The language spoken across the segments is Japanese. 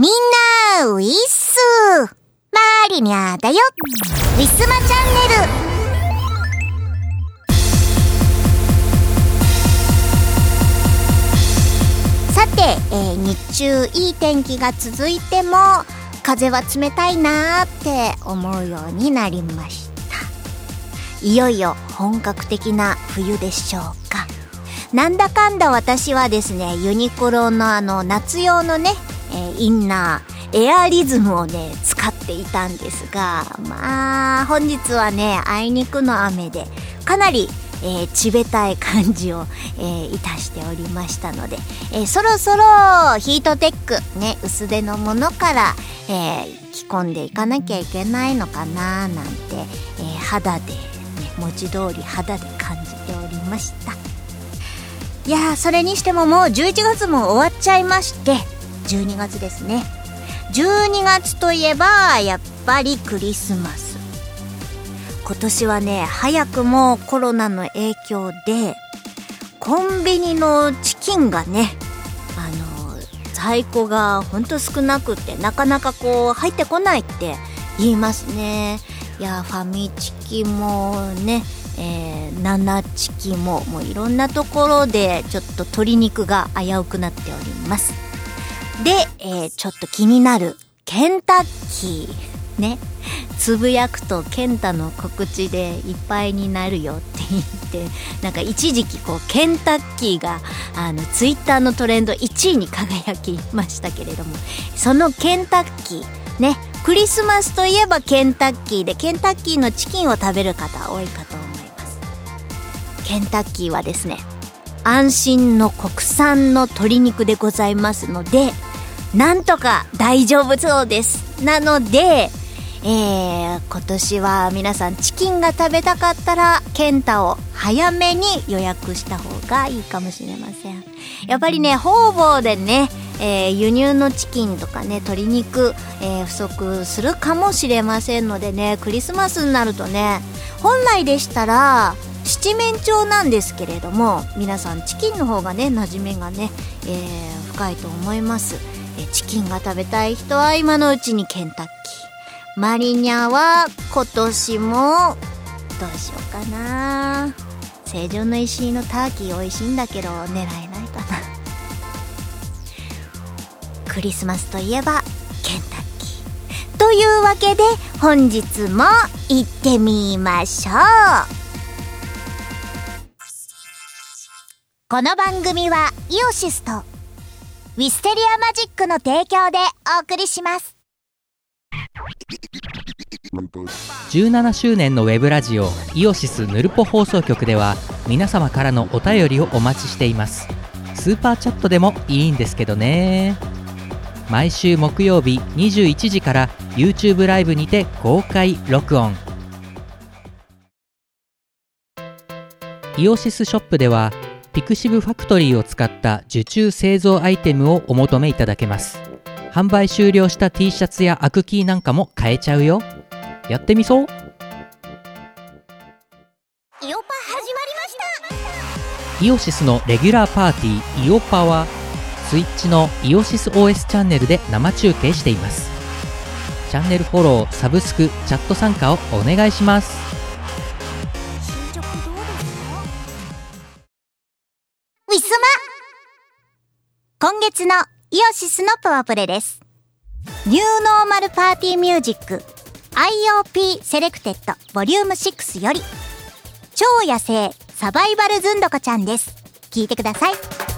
みんな、ウィッスマリニャだよ。ウィスマチャンネル。さて、えー、日中いい天気が続いても風は冷たいなーって思うようになりました。いよいよ本格的な冬でしょうか。なんだかんだ私はですねユニクロのあの夏用のね、え、インナーエアリズムをね使っていたんですがまあ本日はねあいにくの雨でかなりえー、ちべたい感じを、えー、いたしておりましたので、えー、そろそろヒートテックね薄手のものから、え着込んでいかなきゃいけないのかななんて、え肌で、ね、文字通り肌で感じておりました。いやそれにしてももう11月も終わっちゃいまして12月ですね。12月といえばやっぱりクリスマス。今年はね早くもコロナの影響でコンビニのチキンがねあの在庫がほんと少なくてなかなかこう入ってこないって言いますね。いやファミチキもねえー、ナナチキももういろんなところでちょっと鶏肉が危うくなっております。で、えー、ちょっと気になるケンタッキーね。つぶやくと健太の告知でいっぱいになるよって言ってなんか一時期こうケンタッキーがあのツイッターのトレンド1位に輝きましたけれどもそのケンタッキーねクリスマスといえばケンタッキーでケンタッキーのチキンを食べる方多いかと思います。ケンタッキーはですね安心の国産の鶏肉でございますのでなんとか大丈夫そうです。なのでえー、今年は皆さんチキンが食べたかったらケンタを早めに予約した方がいいかもしれません。やっぱりね方々でね、えー、輸入のチキンとかね鶏肉、えー、不足するかもしれませんのでねクリスマスになるとね本来でしたら七面鳥なんですけれども皆さんチキンの方がね馴染みがね、えー、深いと思います、チキンが食べたい人は今のうちにケンタッキー。マリニャは今年もどうしようかな。成城の石井のターキー美味しいんだけど狙えないかな。クリスマスといえばケンタッキー。というわけで本日も行ってみましょう。この番組はイオシスとウィステリアマジックの提供でお送りします。17周年のウェブラジオイオシスヌルポ放送局では皆様からのお便りをお待ちしています。スーパーチャットでもいいんですけどね。毎週木曜日21時から YouTube ライブにて公開録音。イオシスショップではピクシブファクトリーを使った受注製造アイテムをお求めいただけます。販売終了した T シャツやアクキーなんかも買えちゃうよ。やってみそう。イオパ始まりました。イオシスのレギュラーパーティーイオパはスイッチのイオシス OS チャンネルで生中継しています。チャンネルフォローサブスクチャット参加をお願いします月のイオシスのパワープレです。ニューノーマルパーティーミュージック IOP セレクテッドボリューム6より超野生サバイバルズンドコちゃんです。聞いてください。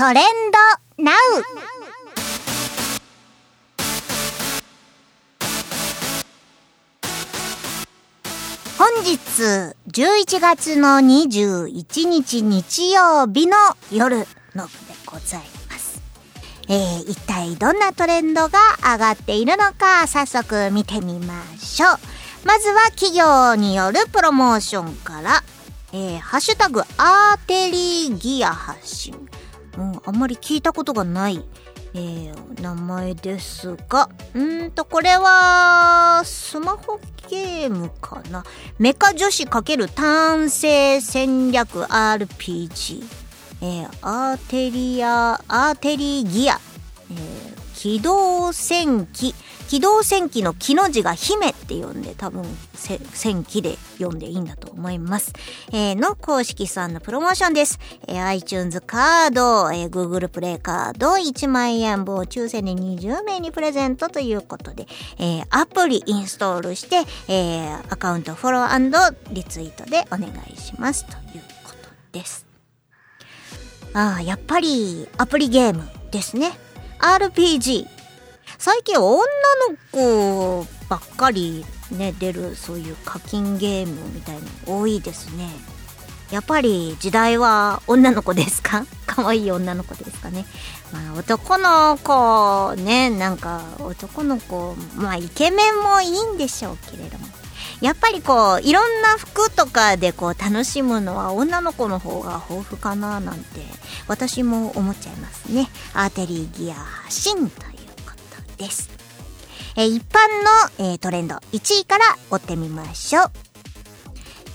トレンドナウ本日11月の21日日曜日の夜の部でございます。えー、一体どんなトレンドが上がっているのか早速見てみましょう。まずは企業によるプロモーションから、えー、ハッシュタグアーテリーギア発信。うん、あんまり聞いたことがない、えー、名前ですが、うんと、これは、スマホゲームかな。メカ女子×単性戦略 RPG。えー、アーテリア、アーテリーギア。えー、機動戦機。機動戦機の木の字が姫って読んで多分戦機で読んでいいんだと思います。えー、の公式さんのプロモーションです。えー、iTunes カード、えー、Google プレイカード1万円分を抽選で20名にプレゼントということで、えー、アプリインストールして、えー、アカウントフォローリツイートでお願いしますということです。ああ、やっぱりアプリゲームですね。RPG。最近女の子ばっかりね出るそういう課金ゲームみたいの多いですね。やっぱり時代は女の子ですか？可愛い女の子ですかね。まあ男の子ねなんか男の子まあイケメンもいいんでしょうけれども。やっぱりこういろんな服とかでこう楽しむのは女の子の方が豊富かななんて私も思っちゃいますね。アーテリーギア発信という。です。え、一般の、え、トレンド1位から追ってみましょう。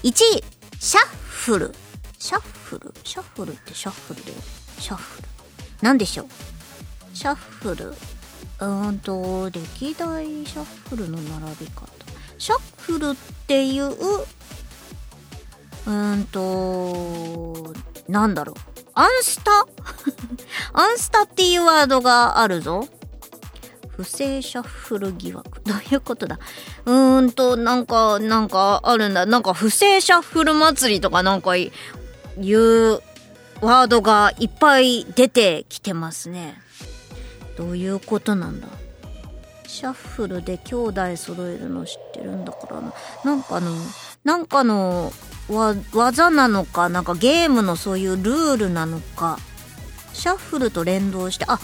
1位、シャッフル。シャッフル？シャッフルってシャッフルで。シャッフル。なんでしょう？シャッフル。うーんと、歴代シャッフルの並び方。シャッフルっていう、うーんと、なんだろう。アンスタ？アンスタっていうワードがあるぞ。不正シャッフル疑惑。どういうことだ？うーんと、なんか、なんかあるんだ。なんか不正シャッフル祭りとかなんかいうワードがいっぱい出てきてますね。どういうことなんだ？シャッフルで兄弟揃えるの知ってるんだからな。なんかの、なんかの技なのか、なんかゲームのそういうルールなのか、シャッフルと連動して、あ、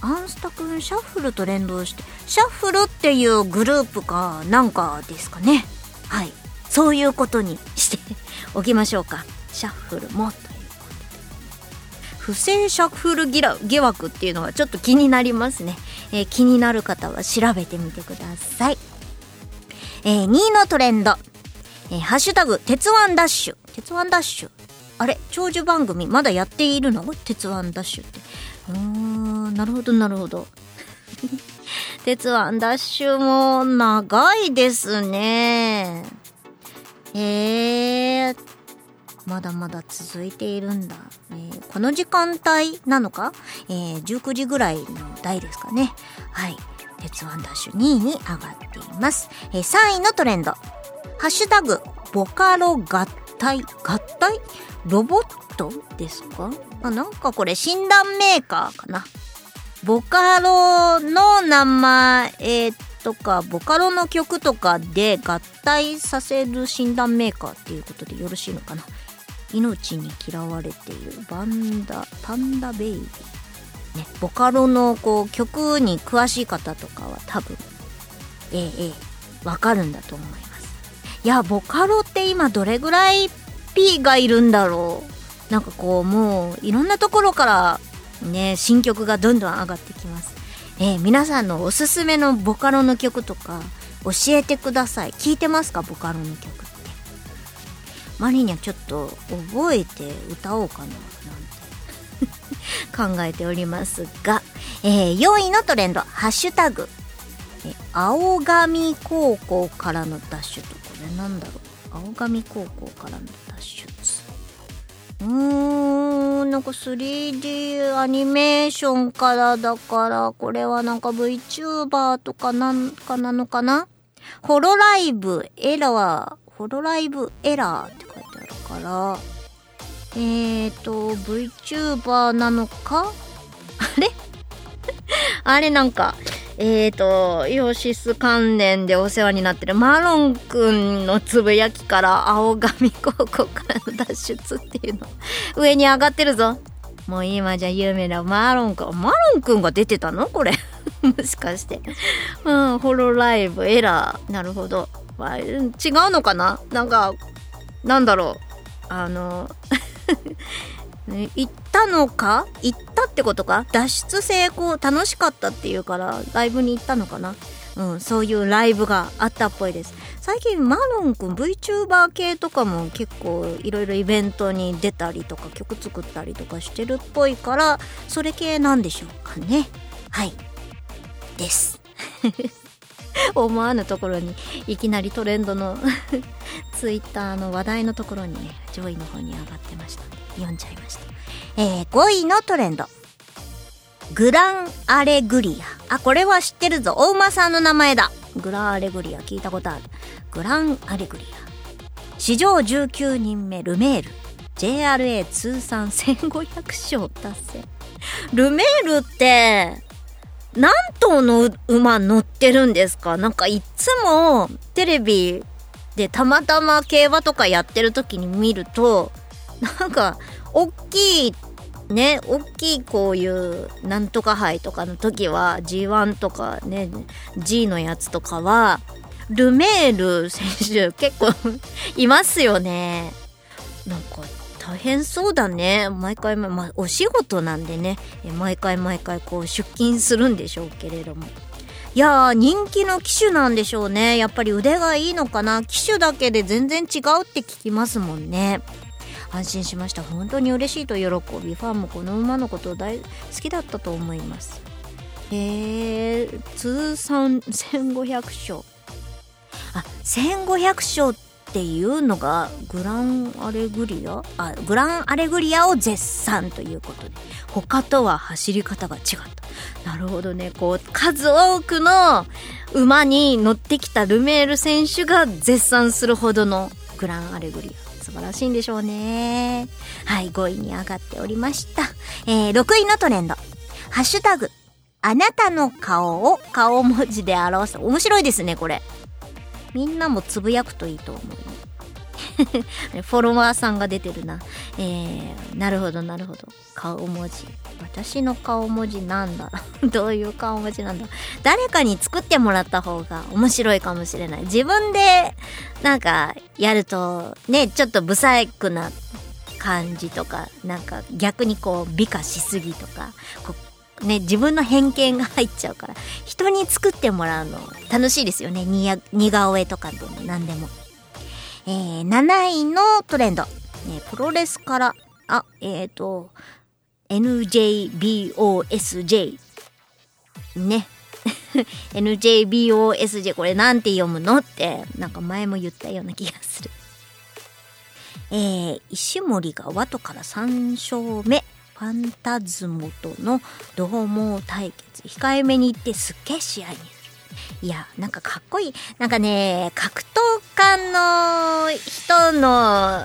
アンスタくんシャッフルと連動してシャッフルっていうグループかなんかですかね。はい。そういうことにしておきましょうか。シャッフルもということで。不正シャッフル疑惑っていうのはちょっと気になりますね、えー、気になる方は調べてみてください、えー、2位のトレンド、えー、ハッシュタグ鉄腕ダッシュ。鉄腕ダッシュ。あれ？長寿番組？まだやっているの？鉄腕ダッシュって。うんなるほどなるほど。鉄腕ダッシュも長いですね。へえまだまだ続いているんだ、えー、この時間帯なのか、えー、19時ぐらいの台ですかね。はい。鉄腕ダッシュ2位に上がっています、えー、3位のトレンド。ハッシュタグボカロ合体。合体？ロボットですか？あ、なんかこれ診断メーカーかな。ボカロの名前とか、ボカロの曲とかで合体させる診断メーカーっていうことでよろしいのかな。命に嫌われているバンダ、パンダベイビー。ね、ボカロのこう曲に詳しい方とかは多分、ええええ、わかるんだと思います。いや、ボカロって今どれぐらい P がいるんだろうなんかこうもういろんなところからね新曲がどんどん上がってきます。えー、皆さんのおすすめのボカロの曲とか教えてください。聞いてますか？ボカロの曲って。マリにはちょっと覚えて歌おうかななんて。考えておりますが、えー、4位のトレンド。ハッシュタグ。え青髪高校からのダッシュとこれなんだろう。青髪高校からの。脱出うーんなんか 3D アニメーションからだからこれはなんか VTuber とかなんかなのかな？ホロライブエラーホロライブエラーって書いてあるから。え、ー、と VTuber なのか？あれ？あれなんかえーと、イオシス関連でお世話になってるマロンくんのつぶやきから青髪高校からの脱出っていうの。上に上がってるぞ。もう今じゃ有名なマロンくんマロンくんが出てたの？これ。もしかして。うんホロライブエラー。なるほど、まあ、違うのかな？なんかなんだろう。あの行ったのか？行ったってことか？脱出成功楽しかったっていうからライブに行ったのかな？うん、そういうライブがあったっぽいです。最近マロンくん VTuber 系とかも結構いろいろイベントに出たりとか曲作ったりとかしてるっぽいからそれ系なんでしょうかね。はい。です。思わぬところにいきなりトレンドの ツイッターの話題のところにね上位の方に上がってました読んじゃいました。えー、5位のトレンド。グランアレグリア。あ、これは知ってるぞ。お馬さんの名前だ。グランアレグリア聞いたことある。グランアレグリア。史上19人目ルメール。JRA 通算1500勝達成。ルメールって、何頭の馬乗ってるんですか？なんかいつもテレビでたまたま競馬とかやってる時に見るとなんか、大きい、ね、大きいこういうなんとか杯とかの時は G1 とかね、G のやつとかは、ルメール選手結構いますよね。なんか大変そうだね。毎回、まあ、お仕事なんでね、毎回毎回こう出勤するんでしょうけれども。いやー、人気の機種なんでしょうね。やっぱり腕がいいのかな。機種だけで全然違うって聞きますもんね。安心しました。本当に嬉しいと喜びファンもこの馬のことを大好きだったと思います。へえ通算1500勝。あ1500勝っていうのがグランアレグリア？あグランアレグリアを絶賛ということで。他とは走り方が違った。なるほどね。こう数多くの馬に乗ってきたルメール選手が絶賛するほどのグランアレグリア。素晴らしいんでしょうね。はい、5位に上がっておりました。えー、6位のトレンド。ハッシュタグ。あなたの顔を顔文字で表す。面白いですね、これ。みんなもつぶやくといいと思うフォロワーさんが出てるな。えー、なるほどなるほど。顔文字。私の顔文字なんだ どういう顔文字なんだ誰かに作ってもらった方が面白いかもしれない。自分でなんかやるとね、ちょっと不細工な感じとか、なんか逆にこう美化しすぎとか、こうね、自分の偏見が入っちゃうから、人に作ってもらうの楽しいですよね。似顔絵とかでも何でも。えー、7位のトレンド。ね、プロレスから、あ、えっ、ー、と、NJBOSJ。ね。NJBOSJ これなんて読むのって、なんか前も言ったような気がする。えー、石森がワトから3勝目。ファンタズモとの同盟対決。控えめに言ってすっげえ試合にいや、なんかかっこいい。なんかね、格闘家の人の、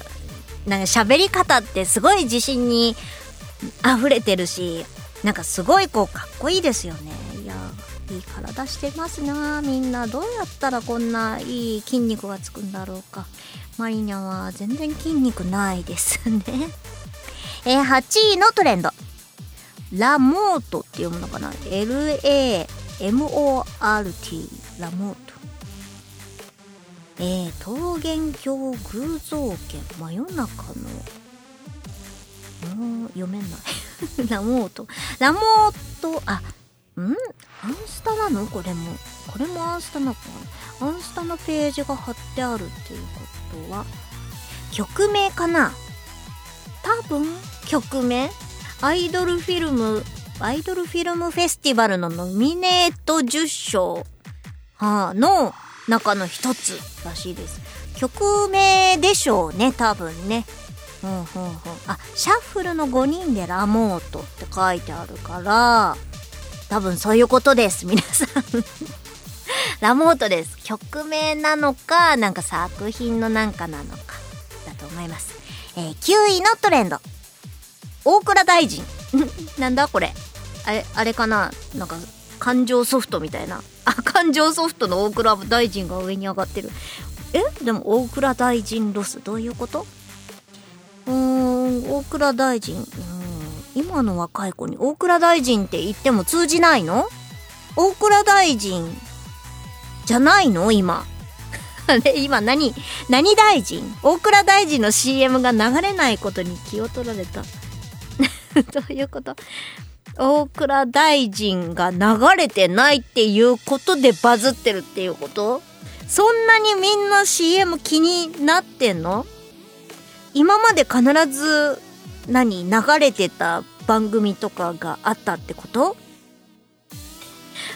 なんか喋り方ってすごい自信に溢れてるし、なんかすごいこうかっこいいですよね。いや、いい体してますなみんなどうやったらこんないい筋肉がつくんだろうか。マリニャは全然筋肉ないですね。えー、8位のトレンド。ラモートって読むのかな ?LA MORT ラモート。えー、桃源郷偶像圏真夜中の。もう読めない。ラモート。ラモートあん？アンスタなの？これも。これもアンスタなのかな？アンスタのページが貼ってあるっていうことは。曲名かな？多分曲名？アイドルフィルムアイドルフィルムフェスティバルのノミネート10賞、はあ、の中の一つらしいです。曲名でしょうね、多分ね。うんうんうん。あ、シャッフルの5人でラモートって書いてあるから、多分そういうことです、皆さん ラモートです。曲名なのか、なんか作品のなんかなのか、だと思います。えー、9位のトレンド。大倉大臣。なんだこれ。あれ、あれかななんか、感情ソフトみたいな。あ、感情ソフトの大倉大臣が上に上がってる。え？でも大倉大臣ロス。どういうこと？うーん、大倉大臣。うん、今の若い子に大倉大臣って言っても通じないの？大倉大臣じゃないの？今。あれ今何、何大臣？大倉大臣の CM が流れないことに気を取られた。どういうこと？大倉大臣が流れてないっていうことでバズってるっていうこと？そんなにみんな CM 気になってんの？今まで必ず何流れてた番組とかがあったってこと？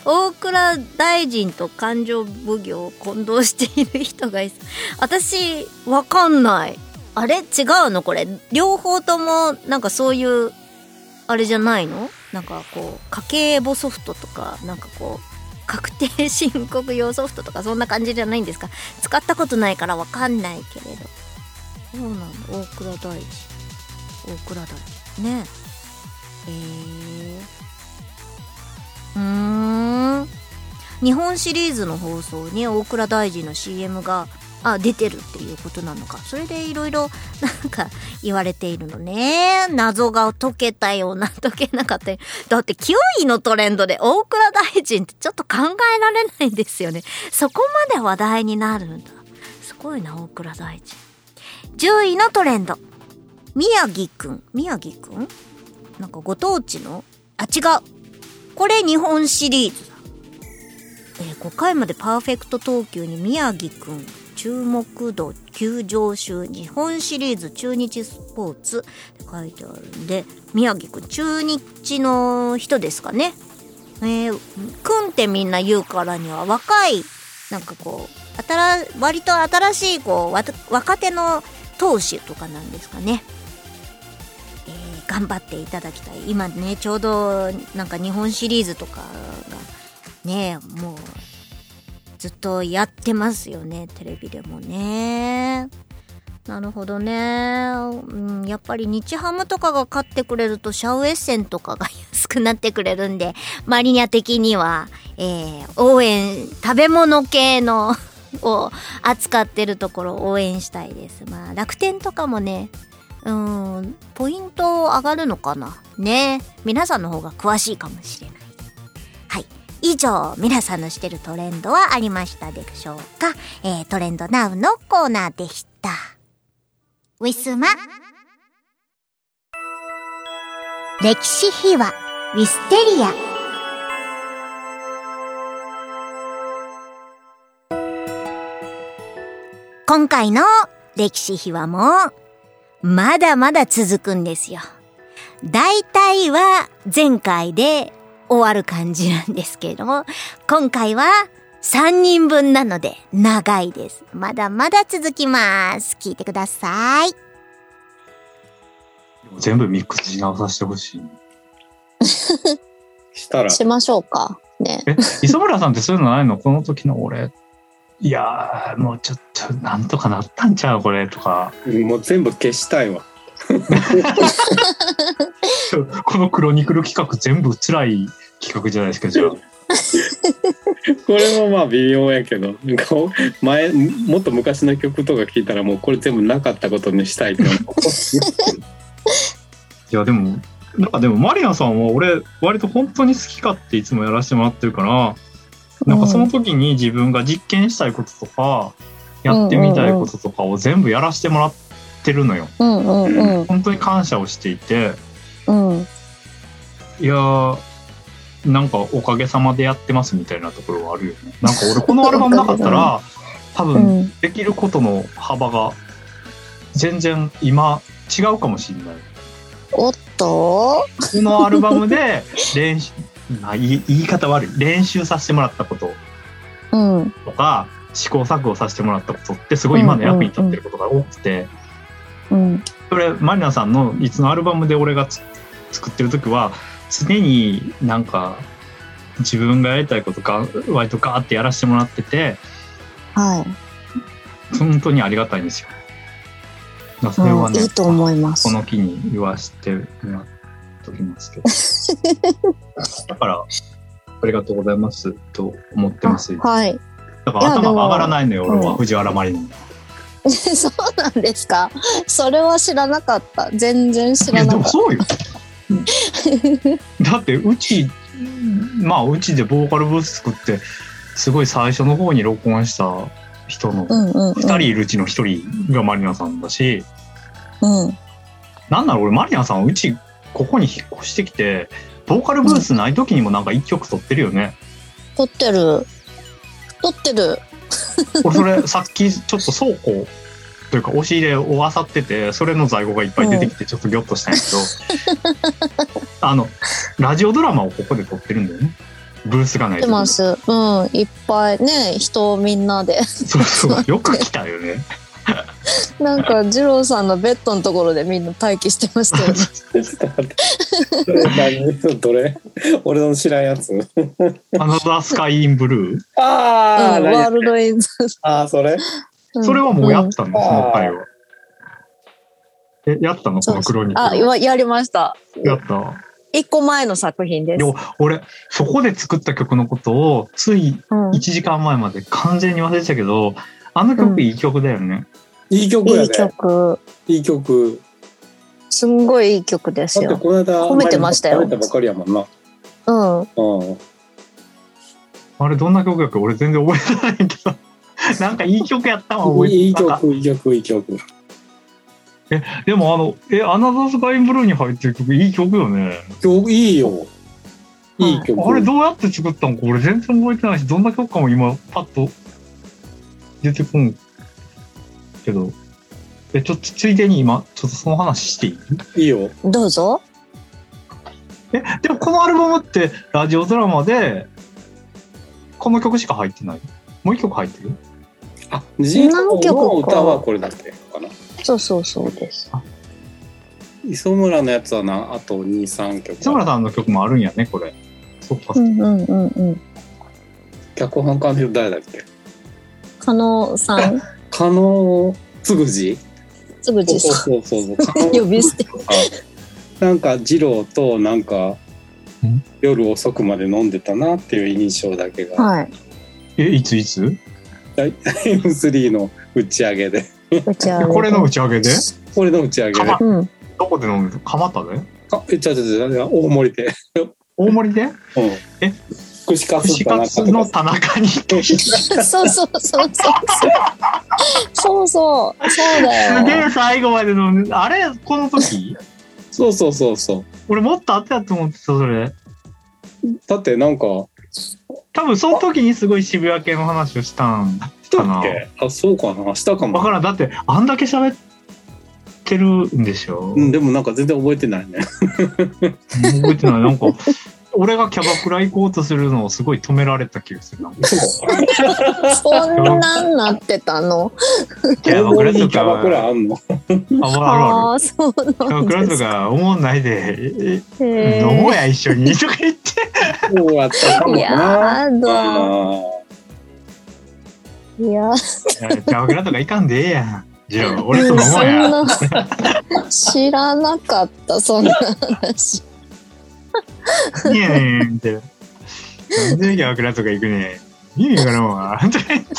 大倉大臣と勘定奉行を混同している人がい私わかんない。あれ？違うの？これ。両方ともなんかそういうあれじゃないの？なんかこう家計簿ソフトとかなんかこう確定申告用ソフトとかそんな感じじゃないんですか？使ったことないからわかんないけれど。そうなんだ。大倉大臣大倉大臣ね。えー、うーん。日本シリーズの放送に大倉大臣の CM があ出てるっていうことなのか。それでいろいろなんか言われているのね。謎が解けたような解けなかったよだって9位のトレンドで大倉大臣ってちょっと考えられないんですよね。そこまで話題になるんだ。すごいな大倉大臣。10位のトレンド。宮城くん。宮城くん？なんかご当地の？あ違う。これ日本シリーズだ。えー、5回までパーフェクト投球に宮城くん。注目度急上昇日本シリーズ中日スポーツって書いてあるんで宮城くん中日の人ですかね。えー、くんってみんな言うからには若いなんかこう新割と新しいこう若手の投手とかなんですかね、えー、頑張っていただきたい。今ねちょうどなんか日本シリーズとかがねもうずっとやってますよねテレビでもね。なるほどね、うん、やっぱり日ハムとかが勝ってくれるとシャウエッセンとかが安くなってくれるんでマリニャ的には、えー、応援食べ物系のを扱ってるところ応援したいです。まあ楽天とかもねうんポイント上がるのかな。ね。皆さんの方が詳しいかもしれない。以上、皆さんの知ってるトレンドはありましたでしょうか？えー、トレンドナウのコーナーでした。ウィスマ。歴史秘話、ウィステリア。今回の歴史秘話も、まだまだ続くんですよ。大体は前回で終わる感じなんですけれども、今回は3人分なので長いです。まだまだ続きます。聞いてください。全部ミックスし直させてほしい。したら。しましょうか。ね。え、磯村さんってそういうのないの？この時の俺。いやもうちょっと、なんとかなったんちゃう？これとか。もう全部消したいわ。このクロニクル企画全部辛い企画じゃないですかじゃあ。これもまあ微妙やけど前もっと昔の曲とか聞いたらもうこれ全部なかったことにしたいっていやでもなんかでもマリアさんは俺割と本当に好きかっていつもやらせてもらってるからなんかその時に自分が実験したいこととかやってみたいこととかを全部やらせてもらってるのよ。うんうんうん、本当に感謝をしていて、うん、いやなんかおかげさまでやってますみたいなところはあるよね。なんか俺このアルバムなかったら 多分できることの幅が全然今違うかもしれない。おっと？このアルバムで練習まあ、言い方悪い。練習させてもらったこと。とか、うん、試行錯誤させてもらったことってすごい今の役に立ってることが多くて、うん、それマリナさんのいつのアルバムで俺が作ってる時は常になんか自分がやりたいことが割とガーってやらせてもらってて、はい、本当にありがたいんですよ。まあそれはね、うんいいと思いますこ。の機に言わせてもらっときますけど。だから、ありがとうございますと思ってます。だはい。から頭が上がらないのよ、俺は、うん藤原マリナ。そうなんですか？それは知らなかった。全然知らなかっもそうよ。だって、うち、まあ、うちでボーカルブース作って、すごい最初の方に録音した人のた。うんうん、うん。2人いるうちの1人がマリナさんだし、うん。なんなら俺マリナさんうちここに引っ越してきてボーカルブースない時にもなんか1曲撮ってるよね、撮ってる。撮ってる。俺それさっきちょっと倉庫というか押し入れを漁っててそれの在庫がいっぱい出てきてちょっとギョッとしたんやけど、あのラジオドラマをここで撮ってるんだよねブースがない撮ってます。うん。いっぱいね、人みんなで。そうそう よく来たよね なんか、二郎さんのベッドのところでみんな待機してましたよね。ちょっと待って。それ何？どれ？俺の知らんやつ。 Another Sky in Blue？ああ、ワールドインズ。ああ、それ？うん。それはもうやったの、うん。その回は。えやったの？このクロニクルあ、今やりました。やった？一個前の作品です。で俺そこで作った曲のことをついうん。1時間前まで完全に忘れてたけどあの曲いい曲だよね、いい曲やねいい。曲。いい曲。すんごいいい曲ですだってよ。この間、褒めてましたよ褒めたばかりやもんな。うん。うん。あれどんな曲やっけ俺全然覚えてないけど なんかいい曲やったわ覚えていい曲、いい曲、いい曲。でもあのえアナザースカイブルーに入ってる曲いい曲よね曲、いいよ。いい曲。あれどうやって作ったのか俺全然覚えてないしどんな曲かも今パッと出てこんけどえちょっとついでに今ちょっとその話していい？いいよ。どうぞ。えでもこのアルバムってラジオドラマでこの曲しか入ってない？もう一曲入ってる？あ、ジン何曲かの歌はこれだけかな。そうそうそうです。磯村のやつはな、あと2、3曲。津村さんの曲もあるんやねこれそっか、うんうんうんうん。脚本家の人誰だっけ？加納さん、加納つぐじ？つぐじ。さん。そうそうそう。そう。呼び捨て。なんか二郎となんかん？夜遅くまで飲んでたなっていう印象だけが、はい。えいついつ？タイム3の打ち上げで。打ち上げ。これの打ち上げで？これの打ち上げで。うん。どこで飲んでた蒲田で？あえちゃちゃちゃ大森で、大森で？うん、え串カツ串かなカツの田中に。行ってすそうそうそう。そう。そう。そう。そうだげよ。え最後まで飲んであれ？この時？そうそうそうそう。俺もっとあったやと思ってたそれ。だってなんか多分その時にすごい渋谷系の話をしたんしたかなっけ？あそうかな。したかも、わからん。だってあんだけ喋ってるんでしょ、うん、でもなんか全然覚えてないね。覚えてない。なんか俺がキャバクラ行こうとするのをすごい止められた気がするな。そんなんなってたの？キャバクラと大森にキャバクラかあんの？ああるそうキャバクラとか。か思んないで。飲もうや一緒に。とか言って。そうやったかもな。やだ。あいや、キャバクラとか行かんでええやん。じゃあ俺と飲もうそんやな知らなかった、そんな話。いやねんってなんでキャバクラとか行くねん。意味わとか言って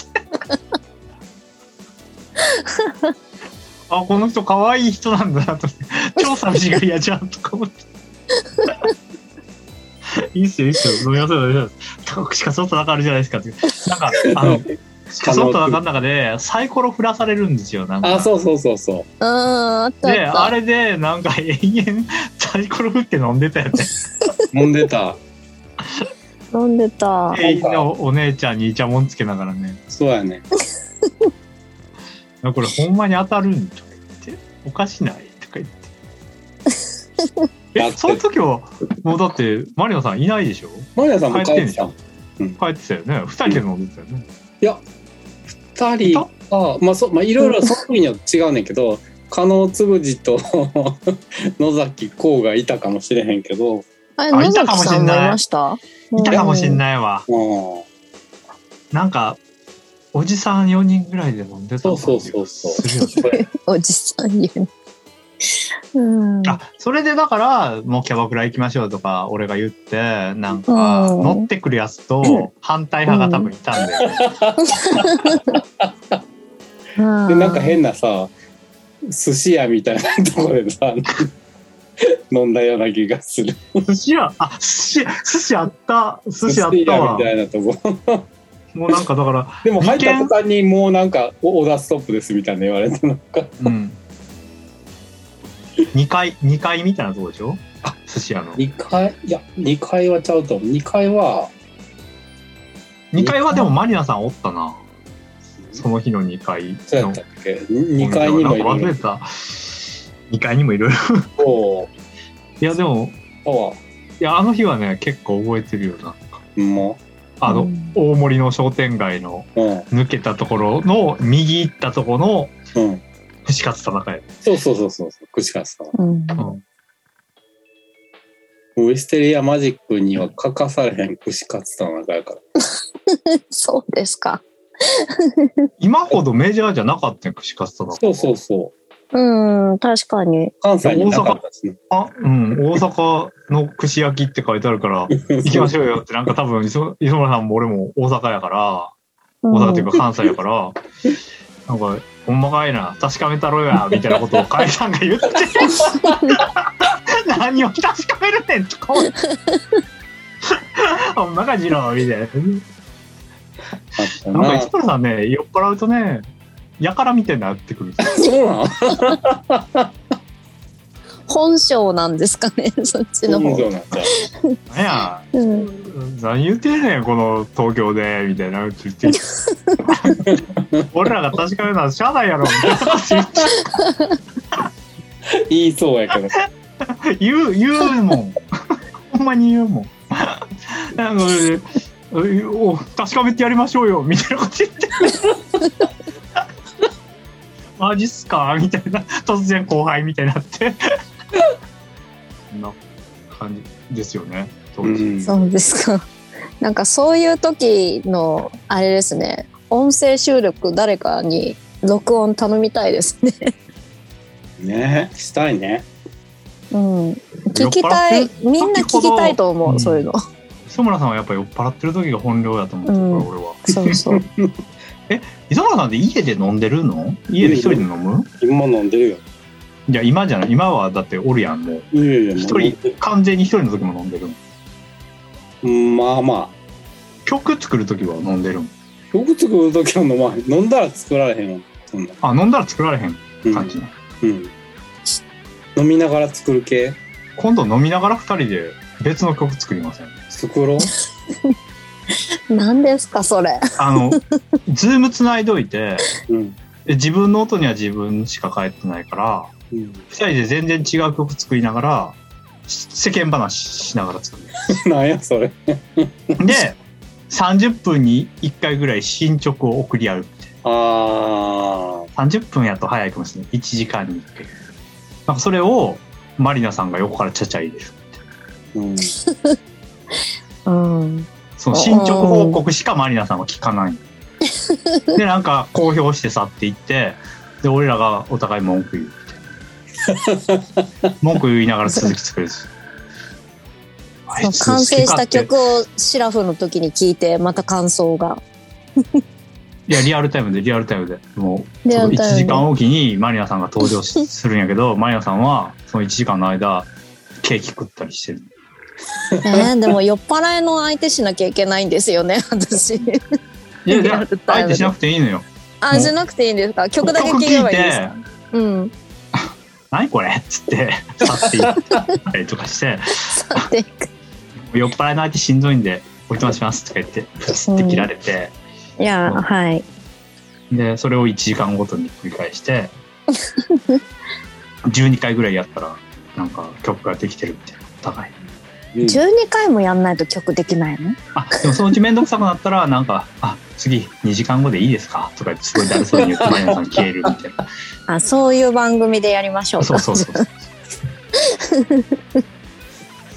あこの人可愛い人なんだなと思って。超寂しがり屋じゃんとか思って。いいっすよいいっすよ。飲みましょう飲みましょうしかじゃないですかってなんかあのしか外わかる中でサイコロ振らされるんですよなんか。あそうそうそうそう。うん、あったあった。であれでなんか延々サイコロ振って飲んでたよね。飲んでた。飲んでた。店員のお姉ちゃんにイチャモンつけながらね。そうやね。これほんまに当たるんとか言っておかしないとか言って。えその時はもうだってマリナさんいないでしょ？マリアさんも帰ってんでしょ帰ってたよね。二人で飲んでたよね、二人あまあそうまあいろいろその時には違うねんけど加納つぐじと 野崎こうがいたかもしれへんけど。あれ、あ野いたかもしんない。崎さんもいました？いたかもしんい。ないわ。うん。なんかおじさん4人ぐらいで飲んでたそうそうそうそう。おじさん言う。うん。あそれでだからもうキャバクラ行きましょうとか俺が言ってなんかうん。乗ってくるやつと反対派が多分いたんだよね、でなんか変なさ寿司屋みたいなところでさ 飲んだような気がする。寿司屋？あ寿司屋寿司あった。寿司あったわ。屋みたいなとこ。もうなんかだからでも入った途端にもうなんか「オーダーストップです」みたいな言われてなんか。うん2階2階みたいなとこでしょ？あ寿司屋の。2階？いや2階はちゃうと思う。2階は2階はでもマリナさんおったな。その日の2階の。そうやったっけ？2階にもいなんか忘るれた。2階にもいろいろそう。いやでもいやあの日はね結構覚えてるよな。んかーもあの、うん。大森の商店街の抜けたところの右行ったところのうん串カツ田中屋、そうそうそうそう。そう串カツさんうん。うん。ウエステリアマジックには欠かされへん串カツ田中やから。そうですか。今ほどメジャーじゃなかったよ串カツ田中そうそうそう。うん、確かに。関西になかったしね。あうん大阪の串焼きって書いてあるから 行きましょうよってなんか多分磯磯村さんも俺も大阪やから大阪っていうか関西やから、なんか、ほんまかいな、確かめたろや、みたいなことをカエさんが言って、何を確かめるねん。ほんまかじろ、みたいな。なんか、な磯村さんね、酔っ払うとね、やからみたいになってくる。そうなん本性なんですかね、そっちの方。そうなんや、うん。何言ってんねん、この東京で、みたいな言って。俺らが確かめるのはしゃあないやろ、みたいな言いそうやけど言う、言うもん。ほんまに言うもん。なんか、えお確かめてやりましょうよ、みたいなこと言って。マジっすか？みたいな。突然後輩みたいになって。そんな感じですよね、当時。うんそうですか。なんかそういう時の、あれですね、音声収録誰かに録音頼みたいですね。ねしたいねうん。聞きたい、みんな聞きたいと思う、うんそういうの。磯村さんはやっぱ酔っ払ってる時が本領やと思ってるから、うん俺は。そうそう。磯村さんって家で飲んでるの？家で一人で飲む？今飲んでるよいや、今じゃない。今はだっておるやん、もう。一人、完全に一人の時も飲んでるん。まあま曲作る時は飲んでるん。あよく作る時は飲まへん。飲んだら作られへんわ。そんな。あ、飲んだら作られへん。うん。感じね。うん。飲みながら作る系？今度飲みながら二人で別の曲作りません？作ろう？何ですか、それ。あの、ズームつないどいて、うん。で自分の音には自分しか返ってないから、うん二人で全然違う曲作りながら、し世間話しながら作る。なんやそれ で、30分に1回ぐらい進捗を送り合うみたいあな。30分やと早いかもしれない。1時間に1回。なんかそれを、マリナさんが横からちゃちゃ入れる。ーうん うん。その進捗報告しかマリナさんは聞かない。で、なんか公表して去っていって、で、俺らがお互い文句言う。文句言いながら続き作る完成した曲をシラフの時に聞いて、また感想が。手いや、リアルタイムで、リアルタイムで。もう、リアルタイムで1時間おきにマリナさんが登場しするんやけど、マリナさんはその1時間の間、ケーキ食ったりしてる。えー、でも酔っ払いの相手しなきゃいけないんですよね、私。いや、リじゃアルタイムであえてしなくていいのよ。あ、じゃなくていいんですか？曲だけ聴けばいいんですか？うん。何これ？っ つって、去っていったりとかして、酔っ払いの相手しんどいんで、おいとましますとか言って、プツって切られて、いや、うんはい。で、それを1時間ごとに繰り返して、12回ぐらいやったら、なんか曲ができてるみたいな、お互い。うん12回もやんないと曲できないの？あ、でもそのうちめんどくさくなったら、なんか、あ、次2時間後でいいですか？とか言ってすごいだるそうに言って、マリナさん消えるみたいな。あ、そういう番組でやりましょうか。そうそうそう。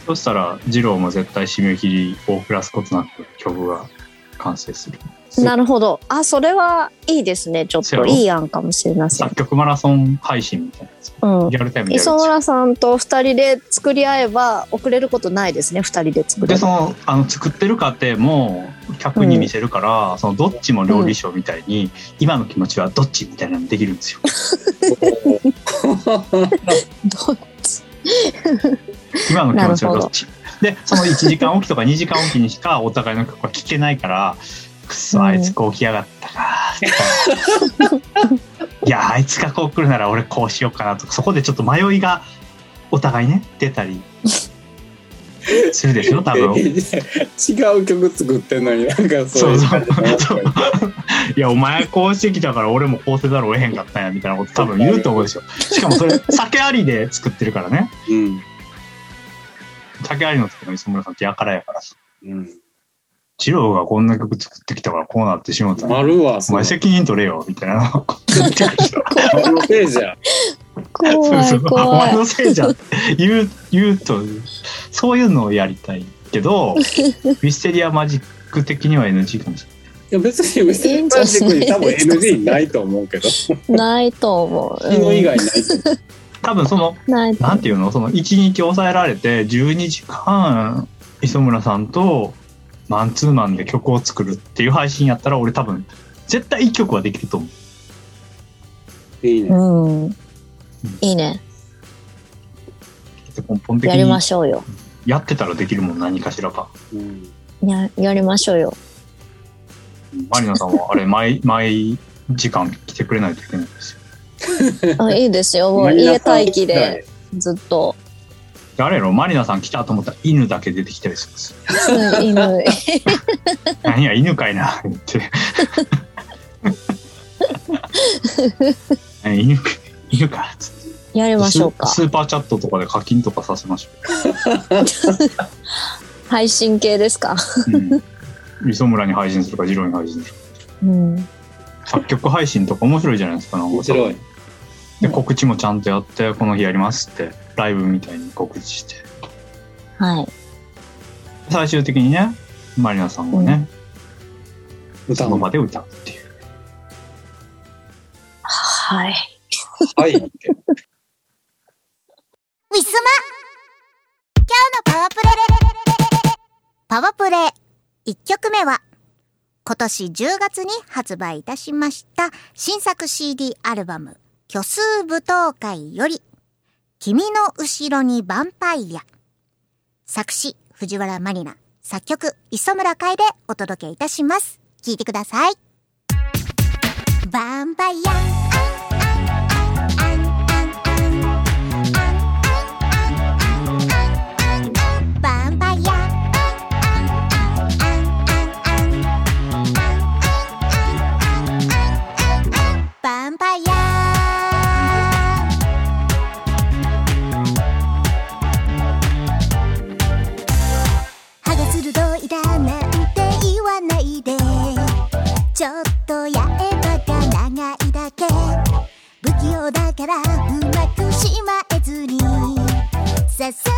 そしたら、二郎も絶対締め切りを遅らすことなく曲が完成する。なるほど。あ、それはいいですね。ちょっといい案かもしれません作。曲マラソン配信みたいなやつ。うん。リアルタイムで磯村さんと二人で作り合えば遅れることないですね。二人で作れで、ばその、あの、作ってる過程も客に見せるから、その、どっちも料理賞みたいに、今の気持ちはどっちみたいなのできるんですよ。どっち今の気持ちはどっち？で、その1時間おきとか2時間おきにしかお互いの曲は聴けないから、くそ、あいつこう来やがったか。いや、あいつがこう来るなら俺こうしようかなとか、そこでちょっと迷いがお互いね、出たりするでしょ、多分。違う曲作ってんのになんかそそううそうそう。いや、お前こうしてきたから俺もこうせざるを得へんかったんや、みたいなこと多分言うと思うでしょ。しかもそれ、酒ありで作ってるからね。うん酒ありの時の磯村さんってやからやからさ。うん二郎がこんな曲作ってきたからこうなってしまったんや丸はお前責任取れよ、みたいなこと言ってくるでしょ。あのせいじゃ怖いそうそうお怖い。前のせいじゃんって言う、言うと、そういうのをやりたいけど、ミステリアマジック的には NG かもしれない。いや別に別にマジックに多分 NG ないと思うけどないと思う。昨日以外ないと思う多分その、なんていうの？その1日抑えられて12時間磯村さんとマンツーマンで曲を作るっていう配信やったら俺多分絶対1曲はできると思う。いいねうん。いいね。で根本的やりまにしょうよ。やってたらできるもん何かしらか。うんや、やりましょうよ。マリナさんはあれ毎毎時間来てくれないといけないんですよ。あいいですよ。もう家待機でずっと。であれやろ？マリナさん来たと思ったら犬だけ出てきたりするんです犬。何や？犬かいなって。何？犬か犬かっつって。やりましょうかス。スーパーチャットとかで課金とかさせましょ配信系ですか？う。うん。磯村に配信するか、次郎に配信するか。うん。作曲配信とか面白いじゃないですか、なんか面白い。で、告知もちゃんとやって、この日やりますって、ライブみたいに告知して。はい。最終的にね、マリナさんがね、歌その場で歌うっていう。はい。はい。ウィスマ今日のパワープレパワープレ1曲目は今年10月に発売いたしました新作 CD アルバム虚数舞踏会より君の後ろにヴァンパイア。作詞藤原マリナ作曲磯村海でお届けいたします。聴いてください。ヴァンパイア。たらうまくしまえずにささ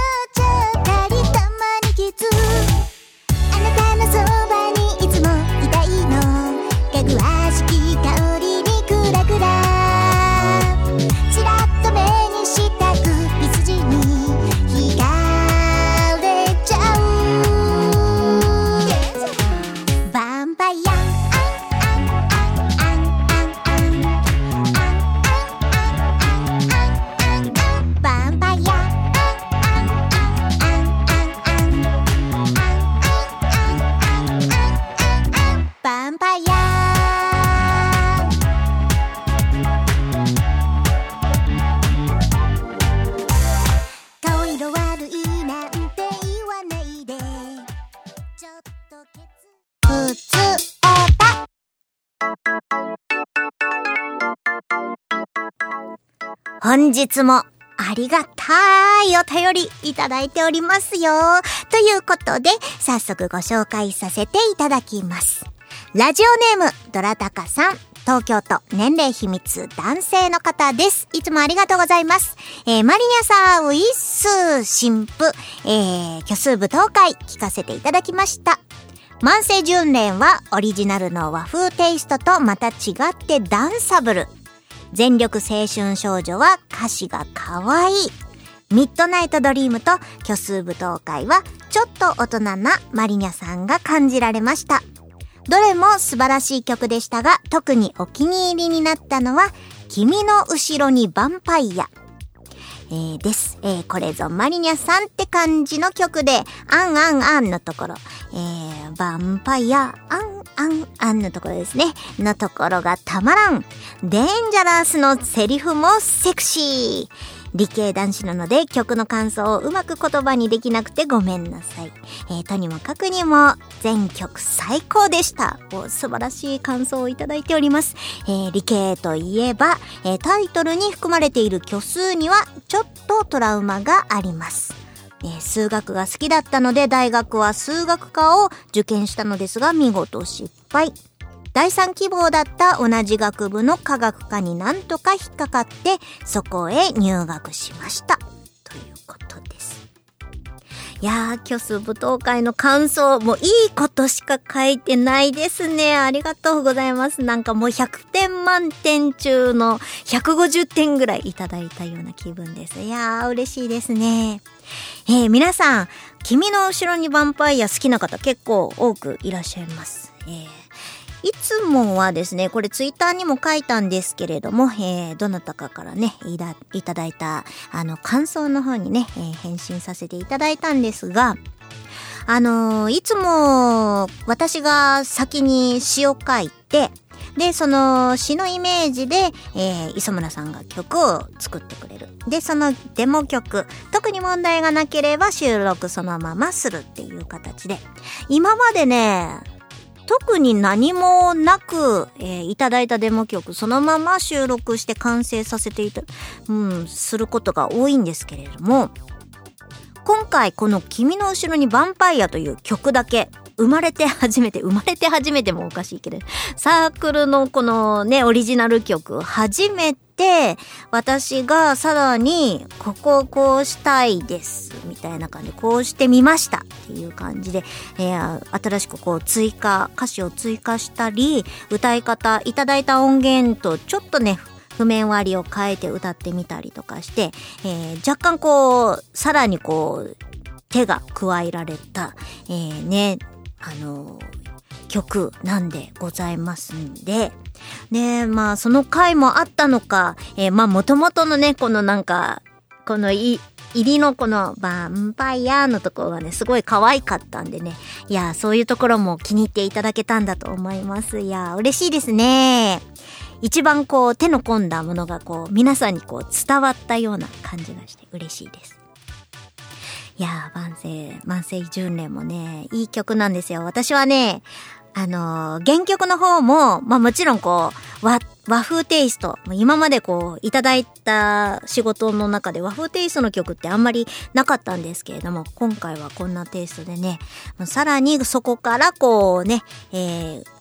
本日もありがたいお便りいただいておりますよ。ということで、早速ご紹介させていただきます。ラジオネーム、ドラタカさん。東京都年齢秘密男性の方です。いつもありがとうございます。えーマリニャさん、ウィッス、新婦、えー、虚数舞踏会聞かせていただきました。万世純連はオリジナルの和風テイストとまた違ってダンサブル。全力青春少女は歌詞が可愛い。ミッドナイトドリームと虚数舞踏会はちょっと大人なマリニャさんが感じられました。どれも素晴らしい曲でしたが、特にお気に入りになったのは、君の後ろにヴァンパイア。えー、です。えー、これぞマリニャさんって感じの曲で、アンアンアンのところ、えー、ヴァンパイア、アンアンアンのところですね。のところがたまらん。デンジャラスのセリフもセクシー。理系男子なので曲の感想をうまく言葉にできなくてごめんなさい。えー、とにもかくにも全曲最高でした。素晴らしい感想をいただいております。えー、理系といえば、えー、タイトルに含まれている虚数にはちょっとトラウマがあります。えー、数学が好きだったので大学は数学科を受験したのですが見事失敗。第3希望だった同じ学部の科学科になんとか引っかかってそこへ入学しました。ということです。いやー、虚数舞踏会の感想、もういいことしか書いてないですね。ありがとうございます。なんかもう100点満点中の150点ぐらいいただいたような気分です。いやー、嬉しいですね。えー、皆さん、君の後ろにヴァンパイア好きな方結構多くいらっしゃいます。えーいつもはですね、これツイッターにも書いたんですけれども、えー、どなたかからね、いだいただいた、あの、感想の方にね、えー、返信させていただいたんですが、あのー、いつも私が先に詩を書いて、で、その詩のイメージで、えー、磯村さんが曲を作ってくれる。で、そのデモ曲、特に問題がなければ収録そのままするっていう形で。今までね、特に何もなく、えー、いただいたデモ曲そのまま収録して完成させていた、うん、することが多いんですけれども、今回この君の後ろにヴァンパイアという曲だけ生まれて初めて、生まれて初めてもおかしいけど、サークルのこのね、オリジナル曲、初めて、私がさらに、ここをこうしたいです、みたいな感じで、こうしてみましたっていう感じで、えー、新しくこう追加、歌詞を追加したり、歌い方、いただいた音源とちょっとね、譜面割りを変えて歌ってみたりとかして、えー、若干こう、さらにこう、手が加えられた、えー、ね、あの、曲なんでございますんで、で、まあ、その回もあったのか、えー、まあ、もともとのね、このなんか、このい、入りのこのヴァンパイアのところがね、すごい可愛かったんでね。いや、そういうところも気に入っていただけたんだと思います。いや、嬉しいですね。一番こう手の込んだものがこう皆さんにこう伝わったような感じがして嬉しいです。いやー、万世、万世純連もね、いい曲なんですよ。私はね、あのー、原曲の方も、まあもちろんこう、和、和風テイスト。今までこう、いただいた仕事の中で和風テイストの曲ってあんまりなかったんですけれども、今回はこんなテイストでね、さらにそこからこうね、えー、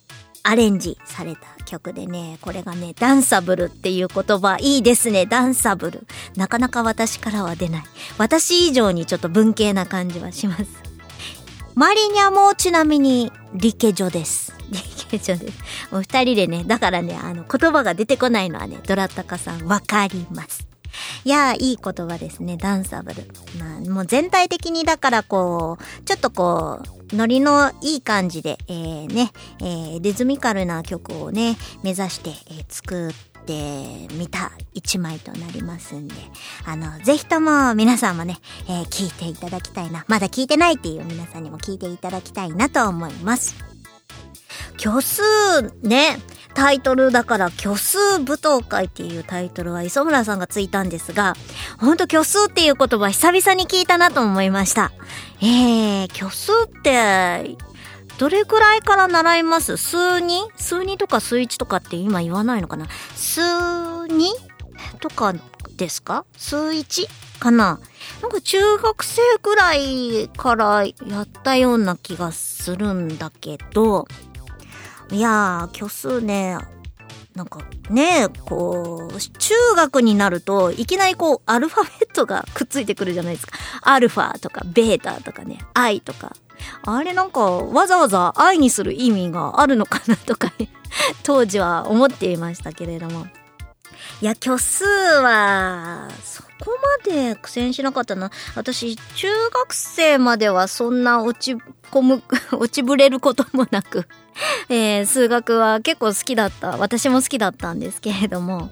アレンジされた曲でね、これがね、ダンサブルっていう言葉、いいですね、ダンサブル。なかなか私からは出ない。私以上にちょっと文系な感じはします。マリニャもちなみにリケジョです。リケジョです。お二人でね、だからね、あの、言葉が出てこないのはね、ドラタカさんわかります。いやいい言葉ですね、ダンサブル。まあ、もう全体的にだからこう、ちょっとこう、ノリのいい感じで、えー、ね、えー、リズミカルな曲をね、目指して、えー、作ってみた一枚となりますんで、あの、ぜひとも皆さんもね、えー、聞いていただきたいな。まだ聞いてないっていう皆さんにも聞いていただきたいなと思います。虚数ね、タイトルだから虚数舞踏会っていうタイトルは磯村さんがついたんですが、ほんと虚数っていう言葉久々に聞いたなと思いました。えー、虚数って、どれくらいから習います？数 2? 数2とか数1とかって今言わないのかな？数 2? とかですか？数 1? かな？なんか中学生ぐらいからやったような気がするんだけど、いやー、虚数ね、なんかね、こう、中学になると、いきなりこう、アルファベットが くっついてくるじゃないですか。アルファとか、ベータとかね、アイとか。あれなんかわざわざ愛にする意味があるのかなとかね 当時は思っていましたけれども。いや、虚数は、そこまで苦戦しなかったな。私、中学生まではそんな落ち込む、落ちぶれることもなく、えー、数学は結構好きだった。私も好きだったんですけれども、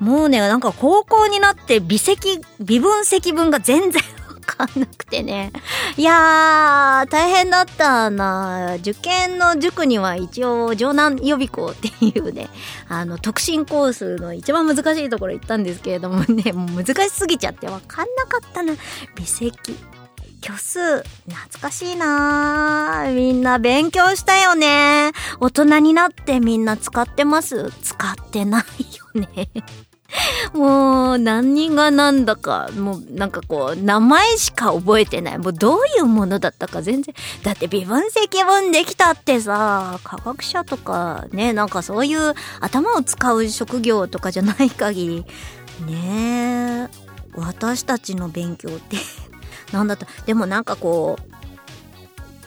もうね、なんか高校になって微積、微分積分が全然 わかんなくてね。いやー、大変だったな。受験の塾には一応、城南予備校っていうね、あの、特進コースの一番難しいところ行ったんですけれどもね、もう難しすぎちゃってわかんなかったな。微積。虚数、懐かしいなみんな勉強したよね。大人になってみんな使ってます？使ってないよね。もう何人が何だか、もうなんかこう、名前しか覚えてない。もうどういうものだったか全然。だって微分積分できたってさ、科学者とかね、なんかそういう頭を使う職業とかじゃない限り、ねえ、私たちの勉強ってなんだった。でもなんかこ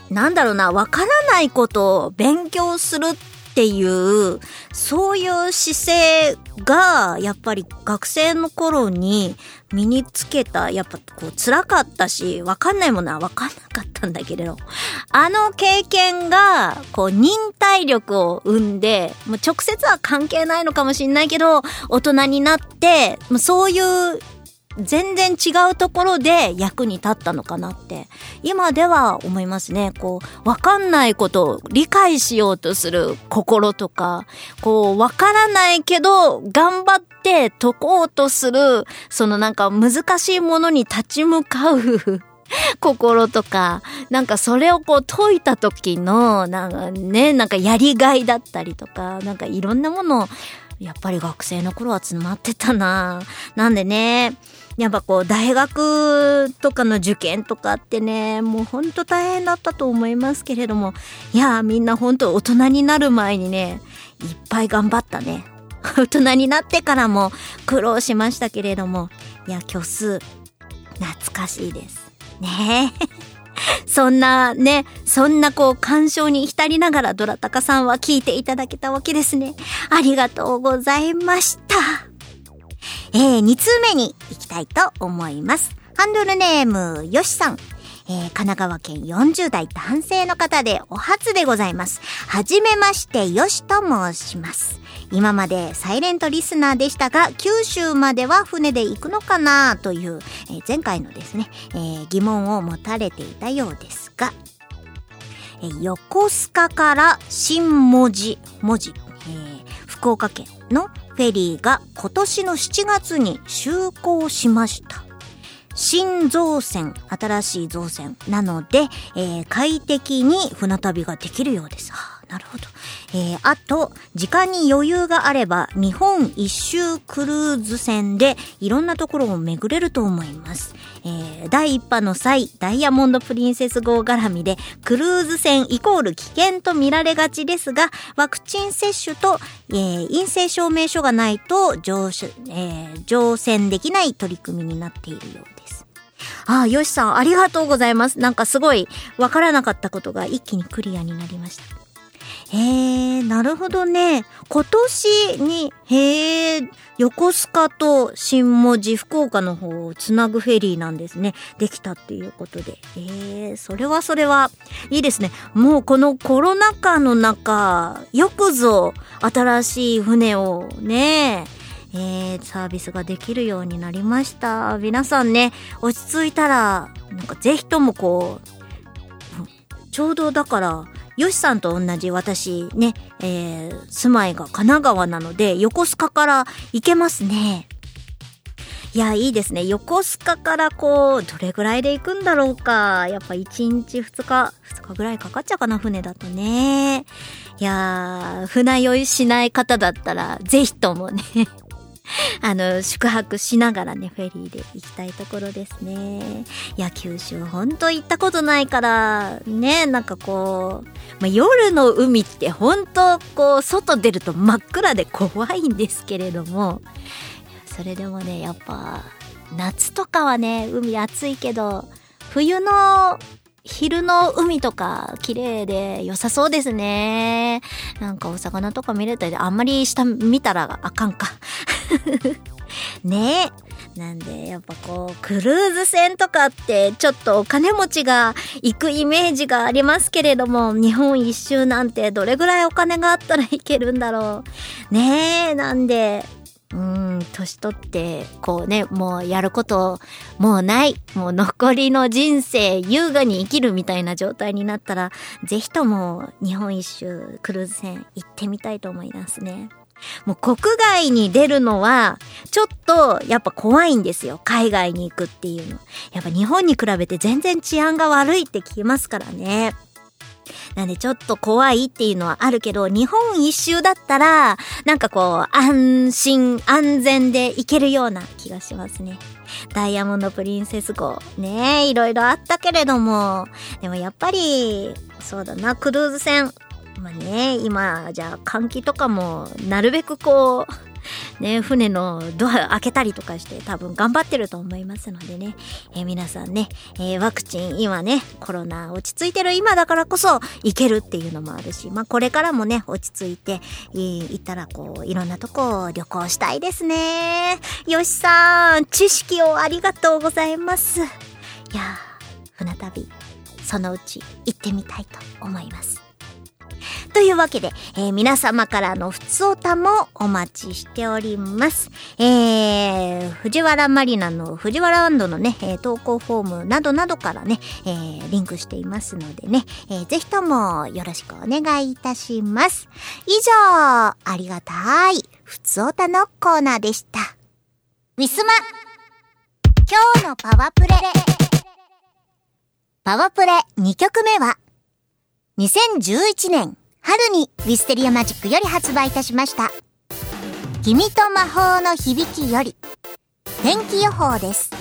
う、なんだろうな、わからないことを勉強するっていう、そういう姿勢が、やっぱり学生の頃に身につけた、やっぱこう辛かったし、わかんないものはわかんなかったんだけれど、あの経験が、こう忍耐力を生んで、もう直接は関係ないのかもしんないけど、大人になって、そういう全然違うところで役に立ったのかなって、今では思いますね。こう、わかんないことを理解しようとする心とか、こう、わからないけど、頑張って解こうとする、そのなんか難しいものに立ち向かう 心とか、なんかそれをこう解いた時の、なんかね、なんかやりがいだったりとか、なんかいろんなものやっぱり学生の頃は詰まってたな。なんでね、やっぱこう大学とかの受験とかってね、もうほんと大変だったと思いますけれども、いやみんなほんと大人になる前にね、いっぱい頑張ったね。大人になってからも苦労しましたけれども、いや、虚数、懐かしいです。ねえ。そんなね、そんなこう感傷に浸りながらドラタカさんは聞いていただけたわけですね。ありがとうございました。えー、2通目に行きたいと思います。ハンドルネーム、よしさん。えー、神奈川県40代男性の方でお初でございます。はじめまして、よしと申します。今までサイレントリスナーでしたが、九州までは船で行くのかなという、えー、前回のですね、えー、疑問を持たれていたようですが、え、横須賀から新文字、文字、福岡県のフェリーが今年の7月に就航しました。新造船、新しい造船なので、えー、快適に船旅ができるようです。なるほど。えー、あと、時間に余裕があれば、日本一周クルーズ船でいろんなところを巡れると思います。えー、第一波の際、ダイヤモンドプリンセス号絡みで、クルーズ船イコール危険と見られがちですが、ワクチン接種と、えー、陰性証明書がないと乗,、え、乗船できない取り組みになっているようです。ああ、よしさん、ありがとうございます。なんかすごい、わからなかったことが一気にクリアになりました。へえ、なるほどね。今年に、へえ、横須賀と新文字、福岡の方をつなぐフェリーなんですね。できたっていうことで。へえ、それはそれは、いいですね。もうこのコロナ禍の中、よくぞ新しい船をね、えー、サービスができるようになりました。皆さんね、落ち着いたら、なんかぜひともこう、ちょうどだから、よしさんと同じ私ね、えー、住まいが神奈川なので、横須賀から行けますね。いや、いいですね。横須賀からこう、どれぐらいで行くんだろうか。やっぱ1日2日、2日ぐらいかかっちゃうかな、船だとね。いやー、船酔いしない方だったら、ぜひともね あの、宿泊しながらね、フェリーで行きたいところですね。いや、九州ほんと行ったことないから、ね、なんかこう、ま、夜の海ってほんとこう、外出ると真っ暗で怖いんですけれども、それでもね、やっぱ、夏とかはね、海暑いけど、冬の昼の海とか綺麗で良さそうですね。なんかお魚とか見れたり、あんまり下見たらあかんか。ねえ。なんで、やっぱこう、クルーズ船とかってちょっとお金持ちが行くイメージがありますけれども、日本一周なんてどれぐらいお金があったらいけるんだろう。ねえ、なんで、うん、年取って、こうね、もうやること、もうない。もう残りの人生、優雅に生きるみたいな状態になったら、ぜひとも日本一周クルーズ船行ってみたいと思いますね。もう国外に出るのは、ちょっとやっぱ怖いんですよ。海外に行くっていうの。やっぱ日本に比べて全然治安が悪いって聞きますからね。なんでちょっと怖いっていうのはあるけど、日本一周だったら、なんかこう、安心、安全で行けるような気がしますね。ダイヤモンドプリンセス号。ねえ、いろいろあったけれども、でもやっぱり、そうだな、クルーズ船。まあね、今、じゃあ換気とかも、なるべくこう、ね、船のドア開けたりとかして多分頑張ってると思いますのでね、えー、皆さんね、えー、ワクチン今ね、コロナ落ち着いてる今だからこそ行けるっていうのもあるし、まあこれからもね、落ち着いて、えー、行ったらこう、いろんなとこ旅行したいですね。よしさん、知識をありがとうございます。いやー、船旅、そのうち行ってみたいと思います。というわけで、えー、皆様からのふつおたもお待ちしております。えー、藤原マリナの藤原ランドのね、えー、投稿フォームなどなどからね、えー、リンクしていますのでね、えー、ぜひともよろしくお願いいたします。以上、ありがたい、ふつおたのコーナーでした。ウィスマ今日のパワープレパワープレ2曲目は、2011年春にウィステリアマジックより発売いたしました。君と魔法の響きより、天気予報です。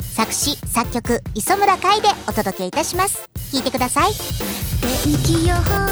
作詞、作曲、磯村海でお届けいたします。聞いてください。天気予報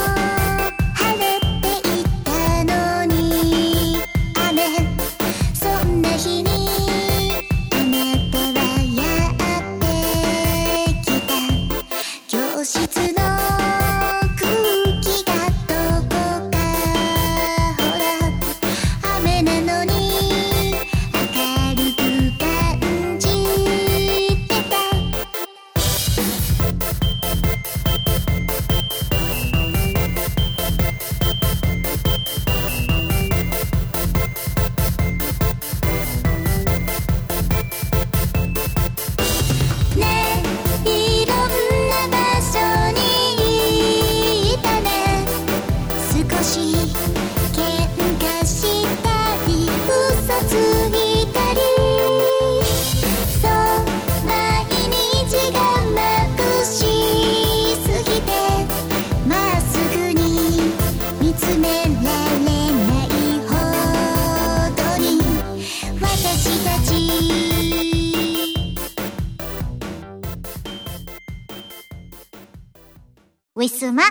ウィスマ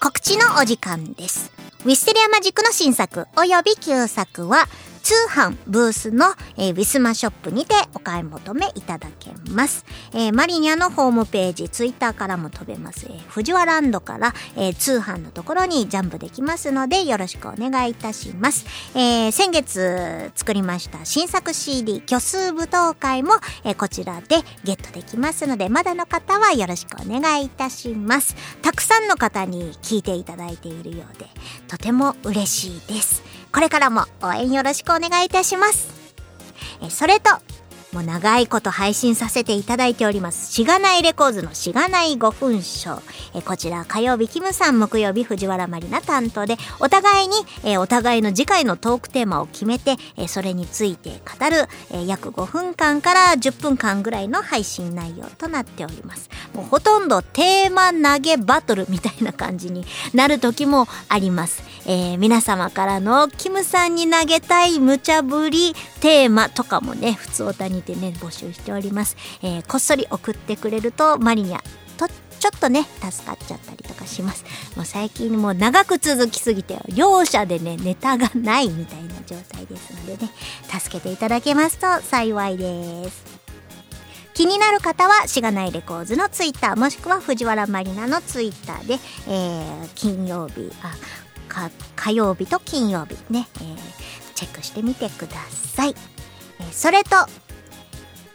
告知のお時間です。ウィステリアマジックの新作及び旧作は通販ブースの、えー、ウィスマショップにてお買い求めいただけます。えー、マリニャのホームページ、ツイッターからも飛べます。えー、藤原ランドから、えー、通販のところにジャンプできますのでよろしくお願いいたします。えー、先月作りました新作 CD 虚数舞踏会も、えー、こちらでゲットできますのでまだの方はよろしくお願いいたします。たくさんの方に聞いていただいているようでとても嬉しいです。これからも応援よろしくお願いいたします。それと、もう長いこと配信させていただいております。しがないレコーズのしがない5分賞。えこちら火曜日キムさん、木曜日藤原まりな担当で、お互いに、えお互いの次回のトークテーマを決めて、えそれについて語る、え約5分間から10分間ぐらいの配信内容となっております。もうほとんどテーマ投げバトルみたいな感じになる時もあります。えー、皆様からのキムさんに投げたい無茶ぶりテーマとかもね、普通おたにてね、募集しております。えー、こっそり送ってくれるとマリニャとちょっとね、助かっちゃったりとかします。もう最近もう長く続きすぎて、両者でね、ネタがないみたいな状態ですのでね、助けていただけますと幸いです。気になる方はしがないレコーズのツイッターもしくは藤原まりなのツイッターで、えー、金曜日あか火曜日と金曜日ね、えー、チェックしてみてください、えー、それと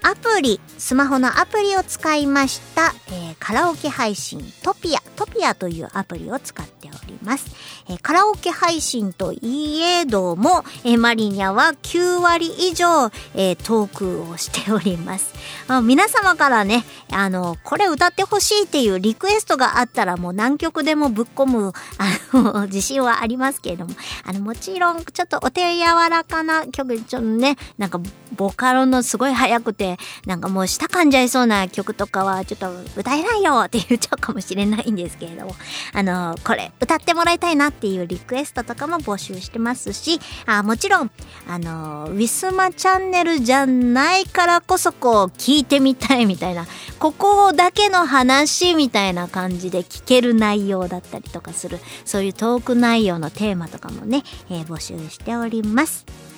アプリ、スマホのアプリを使いました、えー、カラオケ配信トピア、トピアというアプリを使っております。えー、カラオケ配信といえども、えー、マリニャは9割以上、えトークをしております。あ皆様からね、あの、これ歌ってほしいっていうリクエストがあったらもう何曲でもぶっ込む、あの、自信はありますけれども、あの、もちろんちょっとお手柔らかな曲、ちょっとね、なんかボカロのすごい速くて、なんかもう舌噛んじゃいそうな曲とかはちょっと歌えないよって言っちゃうかもしれないんですけれども、あの、これ歌ってもらいたいなっていうリクエストとかも募集してますし、あもちろん、あの、ウィスマチャンネルじゃないからこそこう聞いてみたいみたいな、ここだけの話みたいな感じで聞ける内容だったりとかする、そういうトーク内容のテーマとかもね、えー、募集しております。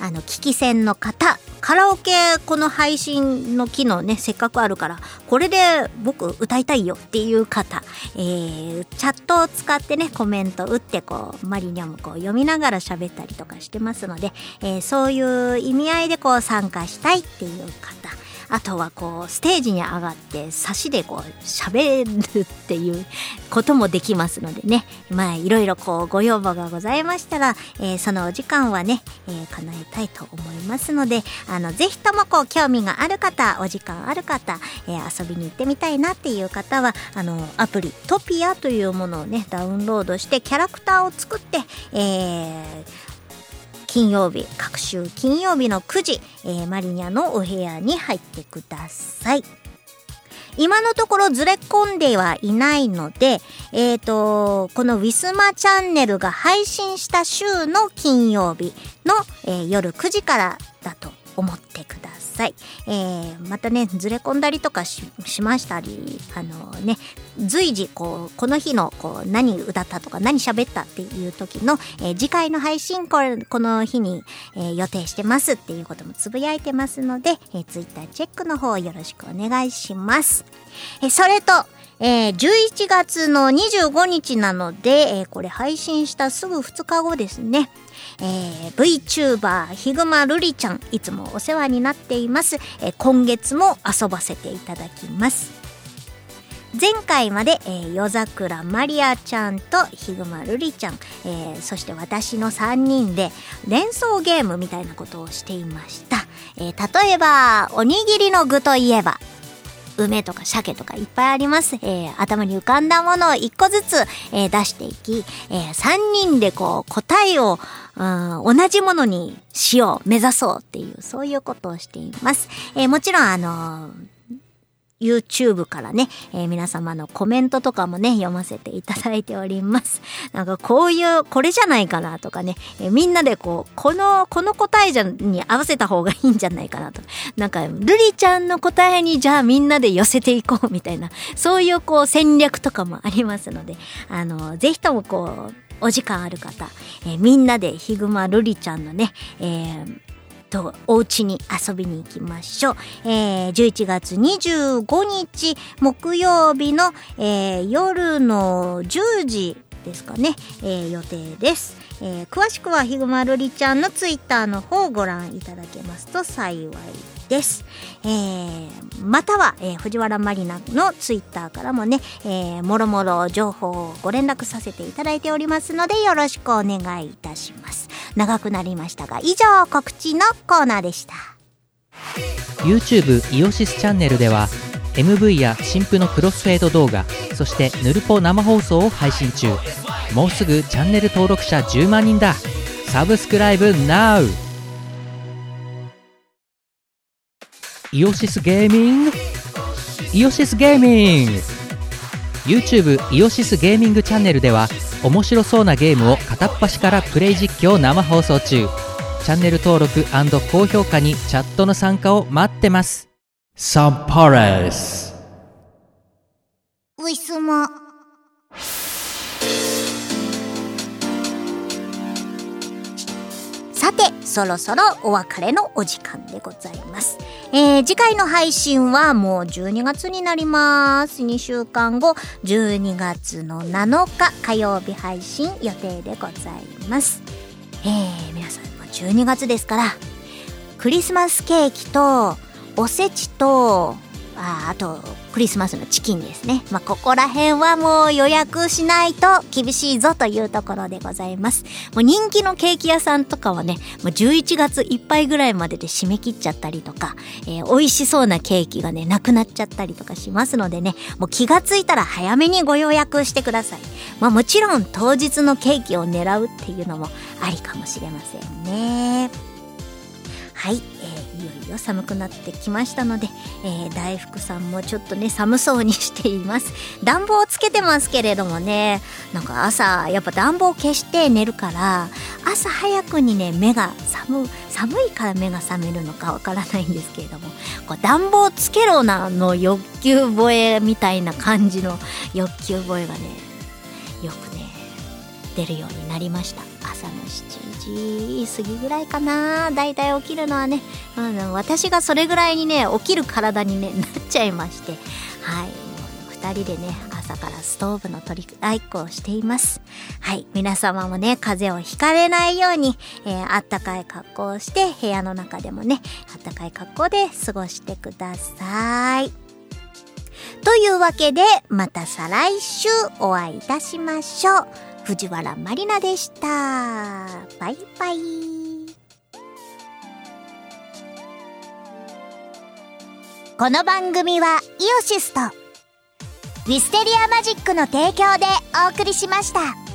あの、聞き戦の方、カラオケこの配信の機能ね、せっかくあるから、これで僕歌いたいよっていう方、えー、チャットを使ってね、コメント打ってこう、マリニャもこう読みながら喋ったりとかしてますので、えー、そういう意味合いでこう参加したいっていう方、あとはこうステージに上がって差しでこう喋るっていうこともできますのでね。まあいろいろこうご要望がございましたら、えー、そのお時間はね、えー、叶えたいと思いますのであのぜひともこう興味がある方お時間ある方、えー、遊びに行ってみたいなっていう方はあのアプリトピアというものをねダウンロードしてキャラクターを作って、えー金曜日、各週金曜日の9時、えー、マリニャのお部屋に入ってください。今のところずれ込んではいないので、えっ、ー、と、このウィスマチャンネルが配信した週の金曜日の、えー、夜9時からだと思ってください。えー、またね、ずれ込んだりとかしましたり、あのね、随時こう、この日のこう何歌ったとか何喋ったっていう時の、えー、次回の配信これ、この日に、えー、予定してますっていうこともつぶやいてますので、えー、ツイッターチェックの方よろしくお願いします。えー、それと、えー、11月の25日なので、えー、これ配信したすぐ2日後ですね。えー、VTuber ヒグマルリちゃんいつもお世話になっています、えー、今月も遊ばせていただきます。前回まで、えー、夜桜マリアちゃんとヒグマルリちゃん、えー、そして私の3人で連想ゲームみたいなことをしていました、えー、例えばおにぎりの具といえば。梅とか鮭とかいっぱいあります。えー、頭に浮かんだものを一個ずつ、えー、出していき、えー、3人でこう答えを、うん、同じものにしよう、目指そうっていう、そういうことをしています。えー、もちろんあのー YouTube からね、えー、皆様のコメントとかもね、読ませていただいております。なんかこういう、これじゃないかなとかね、えー、みんなでこう、この、この答えじゃに合わせた方がいいんじゃないかなと。なんか、ルリちゃんの答えにじゃあみんなで寄せていこうみたいな、そういうこう戦略とかもありますので、あの、ぜひともこう、お時間ある方、えー、みんなでヒグマルリちゃんのね、えー、とお家に遊びに行きましょう。えー、11月25日木曜日の、えー、夜の10時ですかね、えー、予定です。えー、詳しくはひぐまるりちゃんのツイッターの方をご覧いただけますと幸いです。えー、または、えー、藤原まりなのツイッターからもね、えー、もろもろ情報をご連絡させていただいておりますのでよろしくお願いいたします。長くなりましたが以上告知のコーナーでした YouTube イオシスチャンネルでは MV や新婦のクロスフェード動画そしてヌルポ生放送を配信中。もうすぐチャンネル登録者10万人だ。サブスクライブ NOW! イオシスゲーミング？イオシスゲーミング！YouTube イオシスゲーミングチャンネルでは面白そうなゲームを片っ端からプレイ実況生放送中。チャンネル登録高評価にチャットの参加を待ってます。サンパレスウィスマさて、そろそろお別れのお時間でございます。えー、次回の配信はもう12月になります。2週間後、12月の7日火曜日配信予定でございます。えー、皆さんも12月ですから、クリスマスケーキと、おせちと、ああと、クリスマスのチキンですね。まあ、ここら辺はもう予約しないと厳しいぞというところでございます。もう人気のケーキ屋さんとかはね、もう11月いっぱいぐらいまでで締め切っちゃったりとか、えー美味しそうなケーキがね、なくなっちゃったりとかしますのでね、もう気がついたら早めにご予約してください。まあもちろん当日のケーキを狙うっていうのもありかもしれませんね。はい、えーよ寒くなってきましたので、えー大福さんもちょっとね寒そうにしています。暖房をつけてますけれどもねなんか朝やっぱ暖房消して寝るから朝早くにね目が寒寒いから目が覚めるのかわからないんですけれどもこう暖房つけろなの欲求吠えみたいな感じの欲求吠えがねよくね出るようになりました。朝の7時過ぎぐらいかな。だいたい起きるのはね、うん、私がそれぐらいにね起きる体に、ね、なっちゃいまして。はい。もう2人でね朝からストーブの取り合いっこをしています。はい。皆様もね風邪をひかれないように、えーあったかい格好をして部屋の中でもねあったかい格好で過ごしてください。というわけで、また再来週お会いいたしましょう。藤原まりなでした。バイバイ。この番組はイオシスとウィステリアマジックの提供でお送りしました。